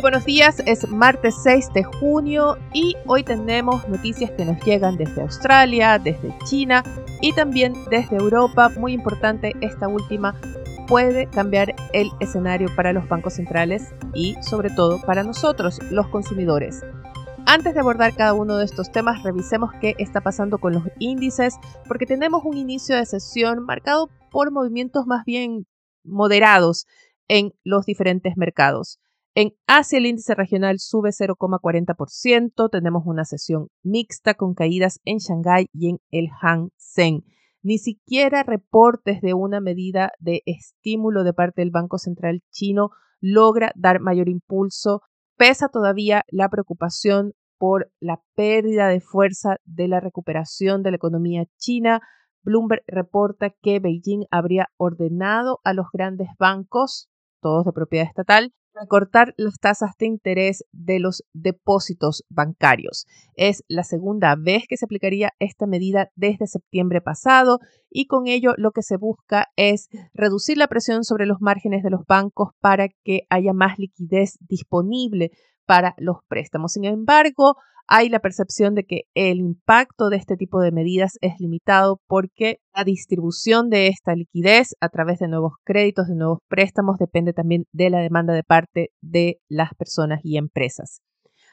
Buenos días, es martes 6 de junio y hoy tenemos noticias que nos llegan desde Australia, desde China y también desde Europa. Muy importante, esta última puede cambiar el escenario para los bancos centrales y sobre todo para nosotros, los consumidores. Antes de abordar cada uno de estos temas, revisemos qué está pasando con los índices, porque tenemos un inicio de sesión marcado por movimientos más bien moderados en los diferentes mercados. En Asia el índice regional sube 0,40%, tenemos una sesión mixta con caídas en Shanghái y en el Hang Seng. Ni siquiera reportes de una medida de estímulo de parte del Banco Central chino logra dar mayor impulso. Pesa todavía la preocupación por la pérdida de fuerza de la recuperación de la economía china. Bloomberg reporta que Beijing habría ordenado a los grandes bancos, todos de propiedad estatal, recortar las tasas de interés de los depósitos bancarios. Es la segunda vez que se aplicaría esta medida desde septiembre pasado y con ello lo que se busca es reducir la presión sobre los márgenes de los bancos para que haya más liquidez disponible para los préstamos. Sin embargo, hay la percepción de que el impacto de este tipo de medidas es limitado porque la distribución de esta liquidez a través de nuevos créditos, de nuevos préstamos, depende también de la demanda de parte de las personas y empresas.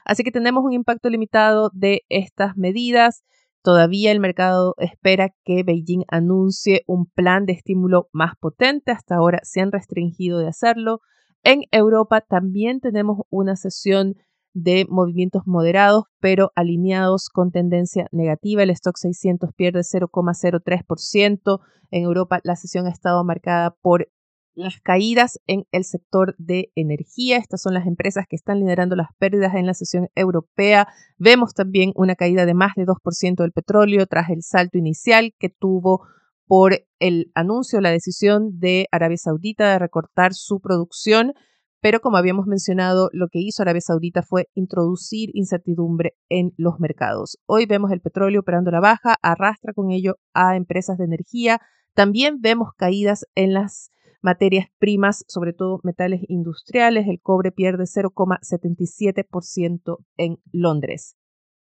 Así que tenemos un impacto limitado de estas medidas. Todavía el mercado espera que Beijing anuncie un plan de estímulo más potente. Hasta ahora se han restringido de hacerlo. En Europa también tenemos una sesión de movimientos moderados, pero alineados con tendencia negativa. El stock 600 pierde 0,03%. En Europa la sesión ha estado marcada por las caídas en el sector de energía. Estas son las empresas que están liderando las pérdidas en la sesión europea. Vemos también una caída de más de 2% del petróleo tras el salto inicial que tuvo por el anuncio, la decisión de Arabia Saudita de recortar su producción pero como habíamos mencionado, lo que hizo Arabia Saudita fue introducir incertidumbre en los mercados. Hoy vemos el petróleo operando la baja, arrastra con ello a empresas de energía. También vemos caídas en las materias primas, sobre todo metales industriales. El cobre pierde 0,77% en Londres.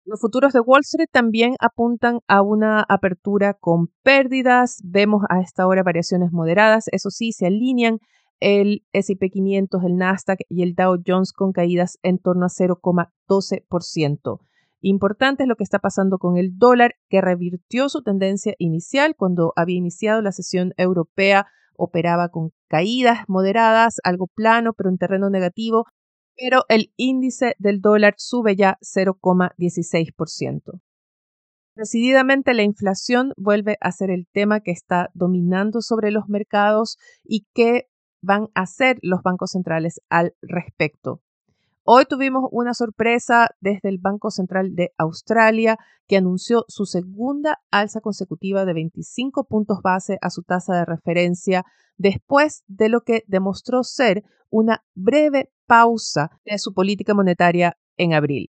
Los futuros de Wall Street también apuntan a una apertura con pérdidas. Vemos a esta hora variaciones moderadas. Eso sí, se alinean el S&P 500, el Nasdaq y el Dow Jones con caídas en torno a 0,12%. Importante es lo que está pasando con el dólar, que revirtió su tendencia inicial cuando había iniciado la sesión europea, operaba con caídas moderadas, algo plano, pero en terreno negativo, pero el índice del dólar sube ya 0,16%. Decididamente la inflación vuelve a ser el tema que está dominando sobre los mercados y que van a hacer los bancos centrales al respecto. Hoy tuvimos una sorpresa desde el Banco Central de Australia que anunció su segunda alza consecutiva de 25 puntos base a su tasa de referencia después de lo que demostró ser una breve pausa de su política monetaria en abril.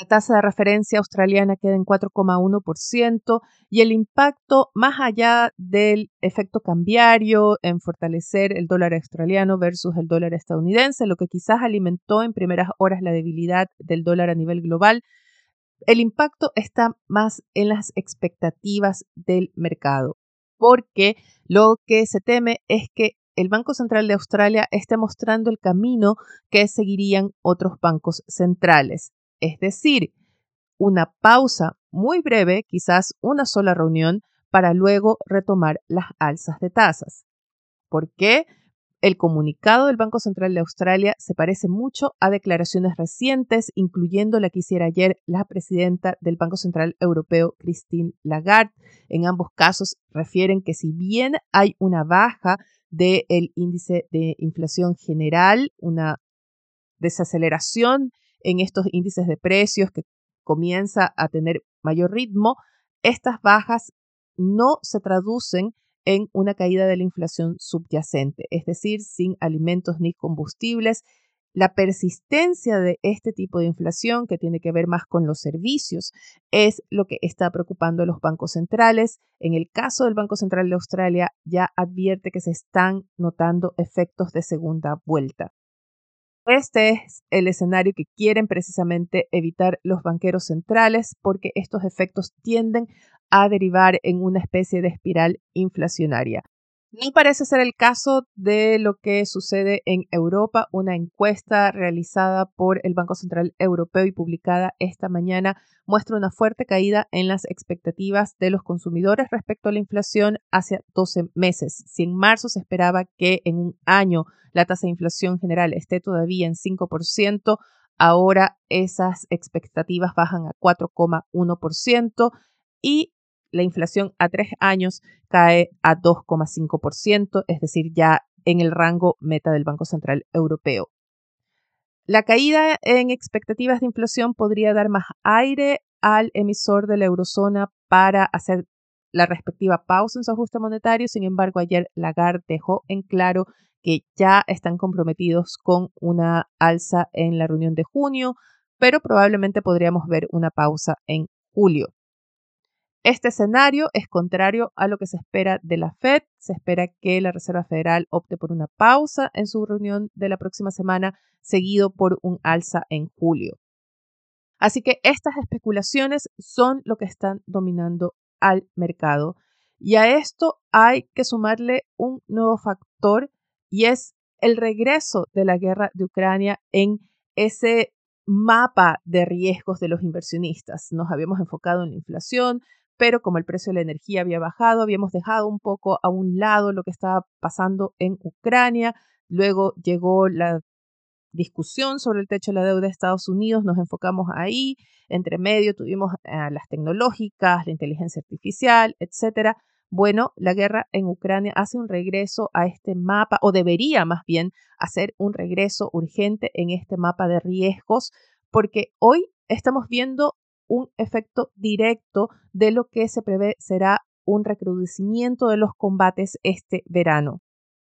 La tasa de referencia australiana queda en 4,1% y el impacto más allá del efecto cambiario en fortalecer el dólar australiano versus el dólar estadounidense, lo que quizás alimentó en primeras horas la debilidad del dólar a nivel global, el impacto está más en las expectativas del mercado, porque lo que se teme es que el Banco Central de Australia esté mostrando el camino que seguirían otros bancos centrales es decir, una pausa muy breve, quizás una sola reunión, para luego retomar las alzas de tasas. ¿Por qué? El comunicado del Banco Central de Australia se parece mucho a declaraciones recientes, incluyendo la que hiciera ayer la presidenta del Banco Central Europeo, Christine Lagarde. En ambos casos refieren que si bien hay una baja del índice de inflación general, una desaceleración en estos índices de precios que comienza a tener mayor ritmo, estas bajas no se traducen en una caída de la inflación subyacente, es decir, sin alimentos ni combustibles. La persistencia de este tipo de inflación, que tiene que ver más con los servicios, es lo que está preocupando a los bancos centrales. En el caso del Banco Central de Australia, ya advierte que se están notando efectos de segunda vuelta. Este es el escenario que quieren precisamente evitar los banqueros centrales porque estos efectos tienden a derivar en una especie de espiral inflacionaria. No parece ser el caso de lo que sucede en Europa. Una encuesta realizada por el Banco Central Europeo y publicada esta mañana muestra una fuerte caída en las expectativas de los consumidores respecto a la inflación hacia 12 meses. Si en marzo se esperaba que en un año la tasa de inflación general esté todavía en 5%, ahora esas expectativas bajan a 4,1% y la inflación a tres años cae a 2,5%, es decir, ya en el rango meta del Banco Central Europeo. La caída en expectativas de inflación podría dar más aire al emisor de la eurozona para hacer la respectiva pausa en su ajuste monetario. Sin embargo, ayer Lagarde dejó en claro que ya están comprometidos con una alza en la reunión de junio, pero probablemente podríamos ver una pausa en julio. Este escenario es contrario a lo que se espera de la Fed. Se espera que la Reserva Federal opte por una pausa en su reunión de la próxima semana, seguido por un alza en julio. Así que estas especulaciones son lo que están dominando al mercado. Y a esto hay que sumarle un nuevo factor y es el regreso de la guerra de Ucrania en ese mapa de riesgos de los inversionistas. Nos habíamos enfocado en la inflación, pero como el precio de la energía había bajado, habíamos dejado un poco a un lado lo que estaba pasando en Ucrania. Luego llegó la discusión sobre el techo de la deuda de Estados Unidos, nos enfocamos ahí, entre medio tuvimos las tecnológicas, la inteligencia artificial, etcétera. Bueno, la guerra en Ucrania hace un regreso a este mapa, o debería más bien hacer un regreso urgente en este mapa de riesgos, porque hoy estamos viendo un efecto directo de lo que se prevé será un recrudecimiento de los combates este verano.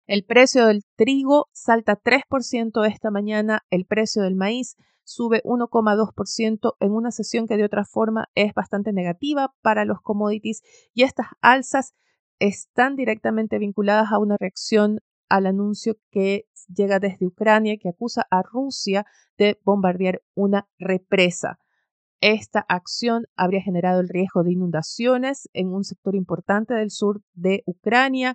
El precio del trigo salta 3% esta mañana, el precio del maíz sube 1,2% en una sesión que de otra forma es bastante negativa para los commodities y estas alzas están directamente vinculadas a una reacción al anuncio que llega desde Ucrania que acusa a Rusia de bombardear una represa. Esta acción habría generado el riesgo de inundaciones en un sector importante del sur de Ucrania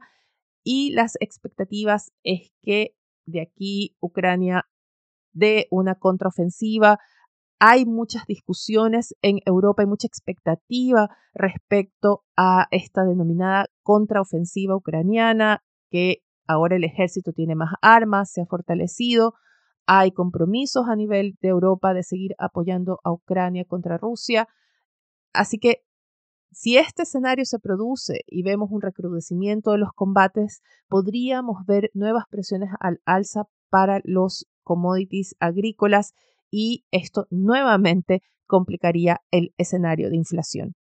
y las expectativas es que de aquí Ucrania dé una contraofensiva. Hay muchas discusiones en Europa, hay mucha expectativa respecto a esta denominada contraofensiva ucraniana, que ahora el ejército tiene más armas, se ha fortalecido, hay compromisos a nivel de Europa de seguir apoyando a Ucrania contra Rusia. Así que si este escenario se produce y vemos un recrudecimiento de los combates, podríamos ver nuevas presiones al alza para los commodities agrícolas y esto nuevamente complicaría el escenario de inflación.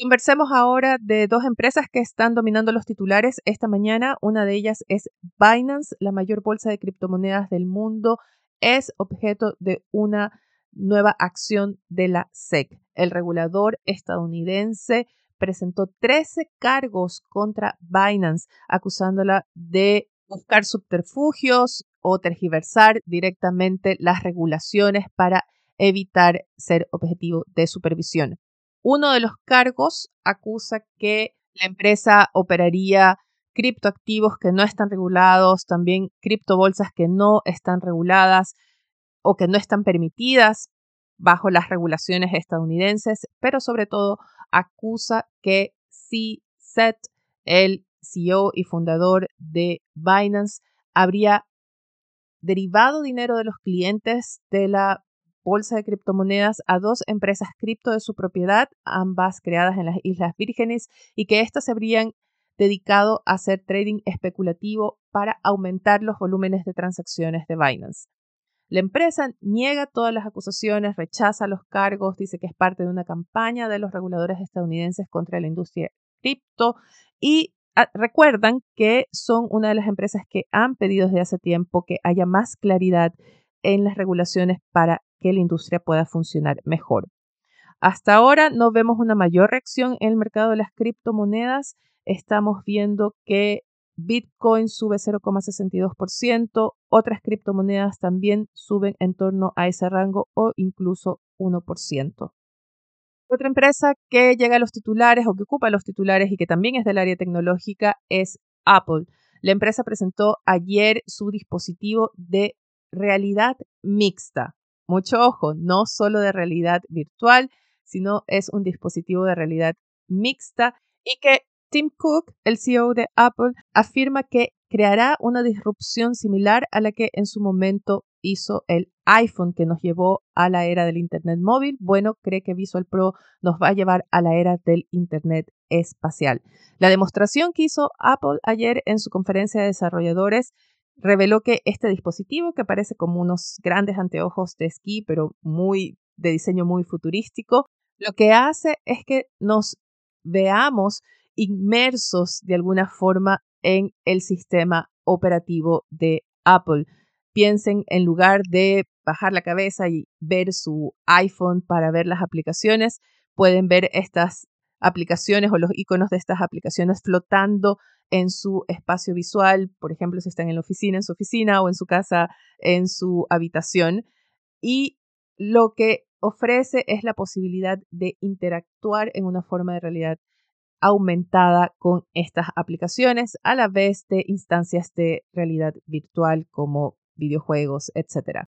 Conversemos ahora de dos empresas que están dominando los titulares esta mañana. Una de ellas es Binance, la mayor bolsa de criptomonedas del mundo. Es objeto de una nueva acción de la SEC. El regulador estadounidense presentó 13 cargos contra Binance, acusándola de buscar subterfugios o tergiversar directamente las regulaciones para evitar ser objetivo de supervisión. Uno de los cargos acusa que la empresa operaría criptoactivos que no están regulados, también criptobolsas que no están reguladas o que no están permitidas bajo las regulaciones estadounidenses, pero sobre todo acusa que C-Set, el CEO y fundador de Binance, habría derivado dinero de los clientes de la bolsa de criptomonedas a dos empresas cripto de su propiedad, ambas creadas en las Islas Vírgenes, y que éstas se habrían dedicado a hacer trading especulativo para aumentar los volúmenes de transacciones de Binance. La empresa niega todas las acusaciones, rechaza los cargos, dice que es parte de una campaña de los reguladores estadounidenses contra la industria cripto y ah, recuerdan que son una de las empresas que han pedido desde hace tiempo que haya más claridad en las regulaciones para que la industria pueda funcionar mejor. Hasta ahora no vemos una mayor reacción en el mercado de las criptomonedas. Estamos viendo que Bitcoin sube 0,62%, otras criptomonedas también suben en torno a ese rango o incluso 1%. Otra empresa que llega a los titulares o que ocupa los titulares y que también es del área tecnológica es Apple. La empresa presentó ayer su dispositivo de realidad mixta. Mucho ojo, no solo de realidad virtual, sino es un dispositivo de realidad mixta y que Tim Cook, el CEO de Apple, afirma que creará una disrupción similar a la que en su momento hizo el iPhone que nos llevó a la era del Internet móvil. Bueno, cree que Visual Pro nos va a llevar a la era del Internet espacial. La demostración que hizo Apple ayer en su conferencia de desarrolladores reveló que este dispositivo, que parece como unos grandes anteojos de esquí, pero muy de diseño muy futurístico, lo que hace es que nos veamos inmersos de alguna forma en el sistema operativo de Apple. Piensen en lugar de bajar la cabeza y ver su iPhone para ver las aplicaciones, pueden ver estas aplicaciones o los iconos de estas aplicaciones flotando en su espacio visual, por ejemplo, si están en la oficina, en su oficina o en su casa, en su habitación. Y lo que ofrece es la posibilidad de interactuar en una forma de realidad aumentada con estas aplicaciones a la vez de instancias de realidad virtual como videojuegos, etc.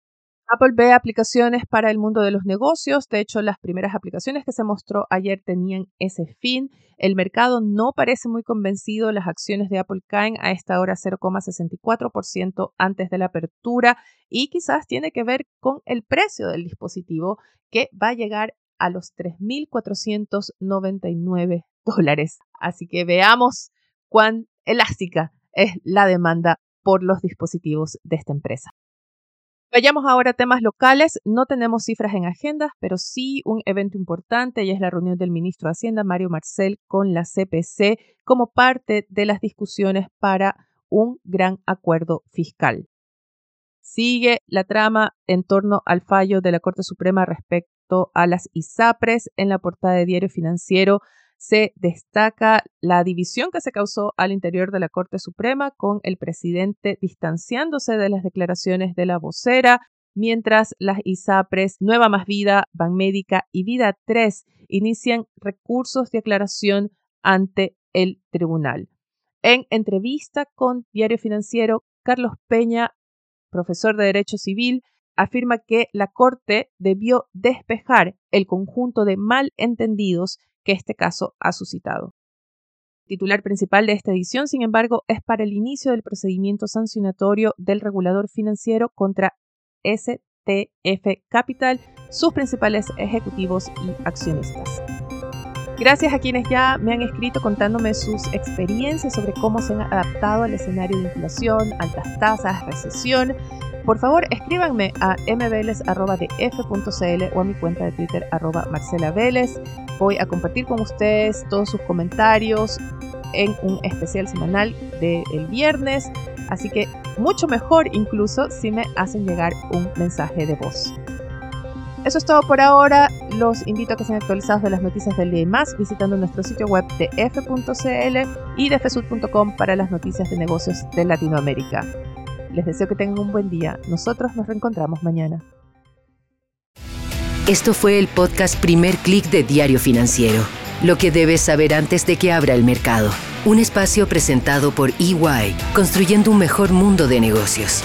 Apple ve aplicaciones para el mundo de los negocios. De hecho, las primeras aplicaciones que se mostró ayer tenían ese fin. El mercado no parece muy convencido. Las acciones de Apple caen a esta hora 0,64% antes de la apertura y quizás tiene que ver con el precio del dispositivo que va a llegar a los 3.499 dólares. Así que veamos cuán elástica es la demanda por los dispositivos de esta empresa. Vayamos ahora a temas locales. No tenemos cifras en agendas, pero sí un evento importante y es la reunión del ministro de Hacienda, Mario Marcel, con la CPC como parte de las discusiones para un gran acuerdo fiscal. Sigue la trama en torno al fallo de la Corte Suprema respecto a las ISAPRES en la portada de Diario Financiero se destaca la división que se causó al interior de la Corte Suprema con el presidente distanciándose de las declaraciones de la vocera, mientras las ISAPRES Nueva Más Vida, Banmédica y Vida 3 inician recursos de aclaración ante el tribunal. En entrevista con Diario Financiero, Carlos Peña, profesor de Derecho Civil, afirma que la Corte debió despejar el conjunto de malentendidos que este caso ha suscitado. Titular principal de esta edición, sin embargo, es para el inicio del procedimiento sancionatorio del regulador financiero contra STF Capital, sus principales ejecutivos y accionistas. Gracias a quienes ya me han escrito contándome sus experiencias sobre cómo se han adaptado al escenario de inflación, altas tasas, recesión por favor, escríbanme a mveles.df.cl o a mi cuenta de Twitter arroba Voy a compartir con ustedes todos sus comentarios en un especial semanal del viernes, así que mucho mejor incluso si me hacen llegar un mensaje de voz. Eso es todo por ahora. Los invito a que sean actualizados de las noticias del día y más visitando nuestro sitio web de f.cl y de fsud.com para las noticias de negocios de Latinoamérica. Les deseo que tengan un buen día. Nosotros nos reencontramos mañana. Esto fue el podcast Primer Click de Diario Financiero. Lo que debes saber antes de que abra el mercado. Un espacio presentado por EY, construyendo un mejor mundo de negocios.